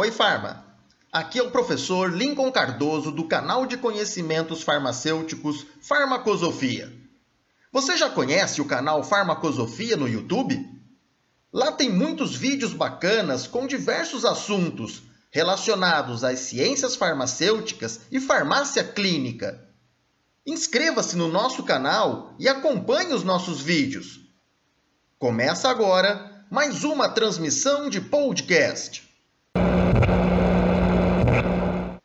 Oi, Farma! Aqui é o professor Lincoln Cardoso do canal de conhecimentos farmacêuticos Farmacosofia. Você já conhece o canal Farmacosofia no YouTube? Lá tem muitos vídeos bacanas com diversos assuntos relacionados às ciências farmacêuticas e farmácia clínica. Inscreva-se no nosso canal e acompanhe os nossos vídeos. Começa agora mais uma transmissão de podcast.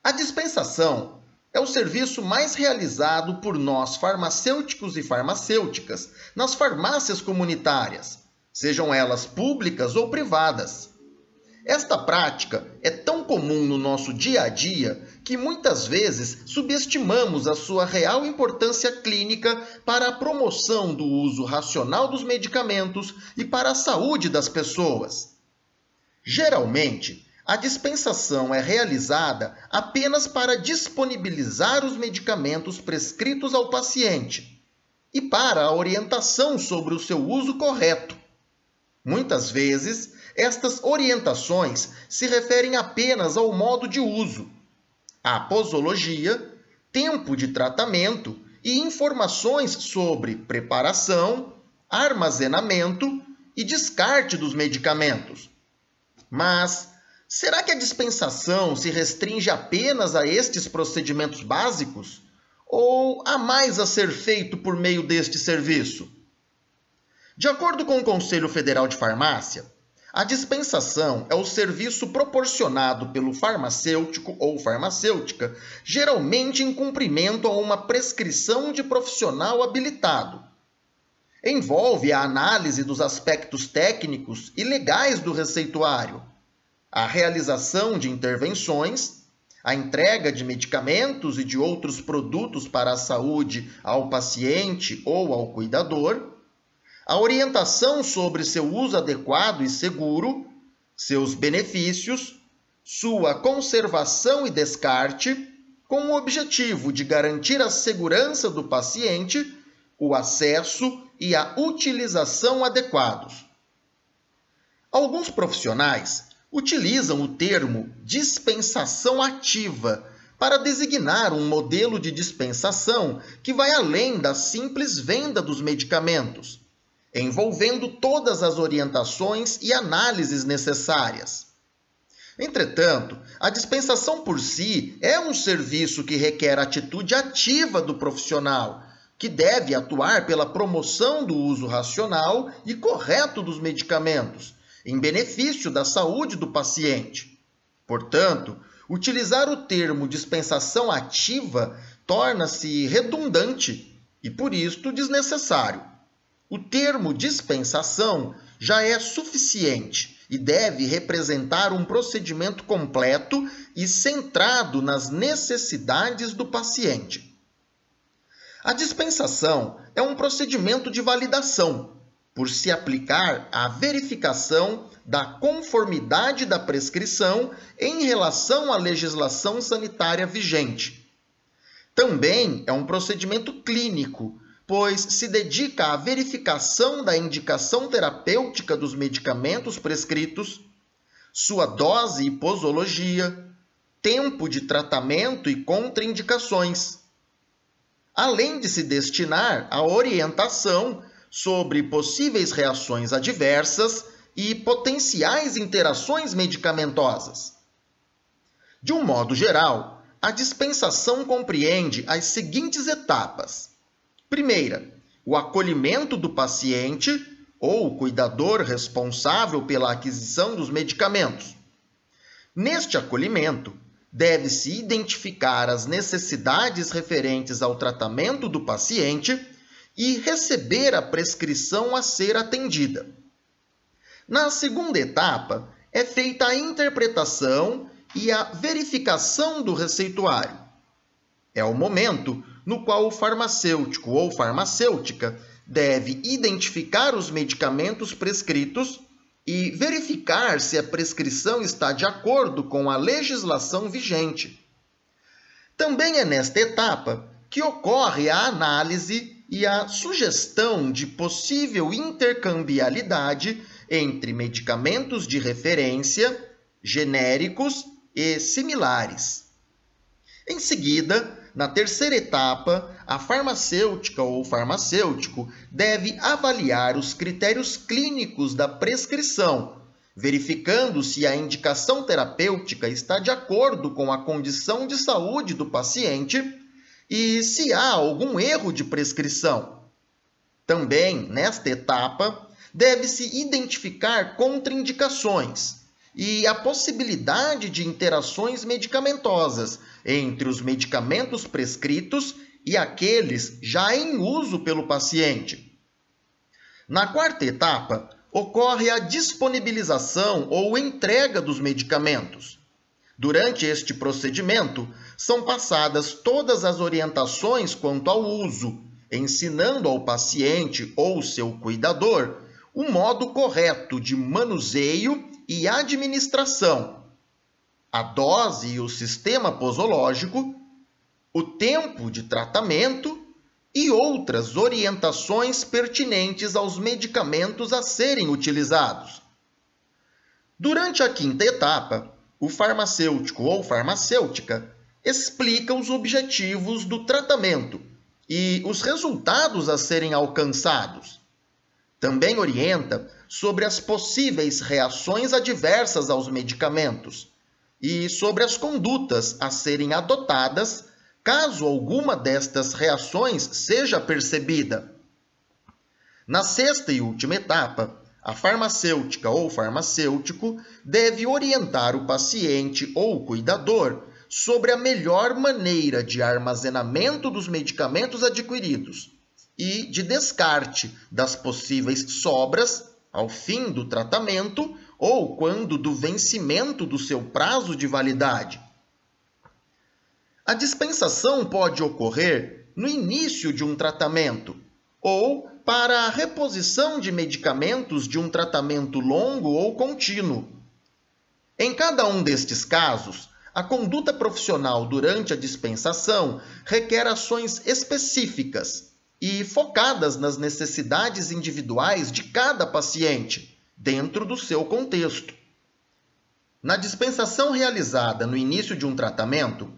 A dispensação é o serviço mais realizado por nós farmacêuticos e farmacêuticas nas farmácias comunitárias, sejam elas públicas ou privadas. Esta prática é tão comum no nosso dia a dia que muitas vezes subestimamos a sua real importância clínica para a promoção do uso racional dos medicamentos e para a saúde das pessoas. Geralmente, a dispensação é realizada apenas para disponibilizar os medicamentos prescritos ao paciente e para a orientação sobre o seu uso correto. Muitas vezes, estas orientações se referem apenas ao modo de uso, à posologia, tempo de tratamento e informações sobre preparação, armazenamento e descarte dos medicamentos. Mas será que a dispensação se restringe apenas a estes procedimentos básicos? Ou há mais a ser feito por meio deste serviço? De acordo com o Conselho Federal de Farmácia, a dispensação é o serviço proporcionado pelo farmacêutico ou farmacêutica, geralmente em cumprimento a uma prescrição de profissional habilitado. Envolve a análise dos aspectos técnicos e legais do receituário, a realização de intervenções, a entrega de medicamentos e de outros produtos para a saúde ao paciente ou ao cuidador a orientação sobre seu uso adequado e seguro, seus benefícios, sua conservação e descarte, com o objetivo de garantir a segurança do paciente, o acesso e a utilização adequados. Alguns profissionais utilizam o termo dispensação ativa para designar um modelo de dispensação que vai além da simples venda dos medicamentos envolvendo todas as orientações e análises necessárias. Entretanto, a dispensação por si é um serviço que requer atitude ativa do profissional, que deve atuar pela promoção do uso racional e correto dos medicamentos, em benefício da saúde do paciente. Portanto, utilizar o termo dispensação ativa torna-se redundante e, por isto, desnecessário. O termo dispensação já é suficiente e deve representar um procedimento completo e centrado nas necessidades do paciente. A dispensação é um procedimento de validação, por se aplicar à verificação da conformidade da prescrição em relação à legislação sanitária vigente. Também é um procedimento clínico pois se dedica à verificação da indicação terapêutica dos medicamentos prescritos, sua dose e posologia, tempo de tratamento e contraindicações, além de se destinar à orientação sobre possíveis reações adversas e potenciais interações medicamentosas. De um modo geral, a dispensação compreende as seguintes etapas Primeira, o acolhimento do paciente ou cuidador responsável pela aquisição dos medicamentos. Neste acolhimento, deve-se identificar as necessidades referentes ao tratamento do paciente e receber a prescrição a ser atendida. Na segunda etapa, é feita a interpretação e a verificação do receituário. É o momento no qual o farmacêutico ou farmacêutica deve identificar os medicamentos prescritos e verificar se a prescrição está de acordo com a legislação vigente. Também é nesta etapa que ocorre a análise e a sugestão de possível intercambialidade entre medicamentos de referência, genéricos e similares. Em seguida, na terceira etapa, a farmacêutica ou farmacêutico deve avaliar os critérios clínicos da prescrição, verificando se a indicação terapêutica está de acordo com a condição de saúde do paciente e se há algum erro de prescrição. Também, nesta etapa, deve-se identificar contraindicações e a possibilidade de interações medicamentosas entre os medicamentos prescritos e aqueles já em uso pelo paciente. Na quarta etapa, ocorre a disponibilização ou entrega dos medicamentos. Durante este procedimento, são passadas todas as orientações quanto ao uso, ensinando ao paciente ou seu cuidador o modo correto de manuseio e administração, a dose e o sistema posológico, o tempo de tratamento e outras orientações pertinentes aos medicamentos a serem utilizados. Durante a quinta etapa, o farmacêutico ou farmacêutica explica os objetivos do tratamento e os resultados a serem alcançados. Também orienta sobre as possíveis reações adversas aos medicamentos e sobre as condutas a serem adotadas caso alguma destas reações seja percebida. Na sexta e última etapa, a farmacêutica ou farmacêutico deve orientar o paciente ou cuidador sobre a melhor maneira de armazenamento dos medicamentos adquiridos e de descarte das possíveis sobras ao fim do tratamento ou quando do vencimento do seu prazo de validade. A dispensação pode ocorrer no início de um tratamento ou para a reposição de medicamentos de um tratamento longo ou contínuo. Em cada um destes casos, a conduta profissional durante a dispensação requer ações específicas e focadas nas necessidades individuais de cada paciente, dentro do seu contexto. Na dispensação realizada no início de um tratamento,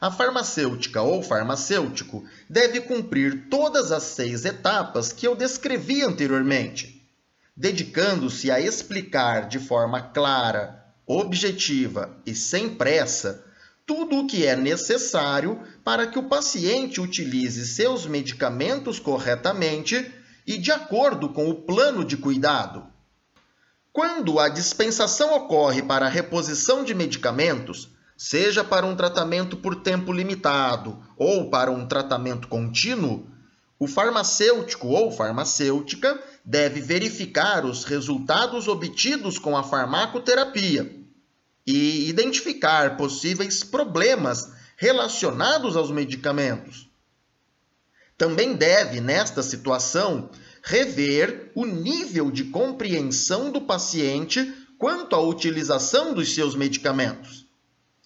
a farmacêutica ou farmacêutico deve cumprir todas as seis etapas que eu descrevi anteriormente, dedicando-se a explicar de forma clara, objetiva e sem pressa tudo o que é necessário para que o paciente utilize seus medicamentos corretamente e de acordo com o plano de cuidado. Quando a dispensação ocorre para a reposição de medicamentos, seja para um tratamento por tempo limitado ou para um tratamento contínuo, o farmacêutico ou farmacêutica deve verificar os resultados obtidos com a farmacoterapia e identificar possíveis problemas relacionados aos medicamentos. Também deve, nesta situação, rever o nível de compreensão do paciente quanto à utilização dos seus medicamentos.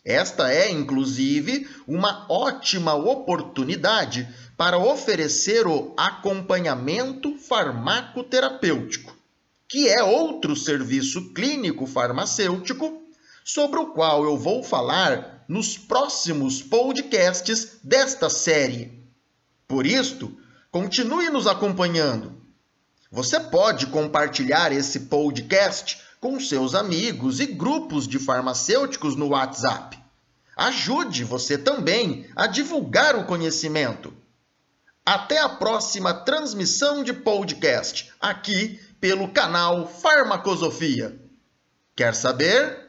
Esta é, inclusive, uma ótima oportunidade para oferecer o acompanhamento farmacoterapêutico, que é outro serviço clínico farmacêutico sobre o qual eu vou falar nos próximos podcasts desta série. Por isto, continue nos acompanhando. Você pode compartilhar esse podcast com seus amigos e grupos de farmacêuticos no WhatsApp. Ajude você também a divulgar o conhecimento. Até a próxima transmissão de podcast aqui pelo canal Farmacosofia. Quer saber?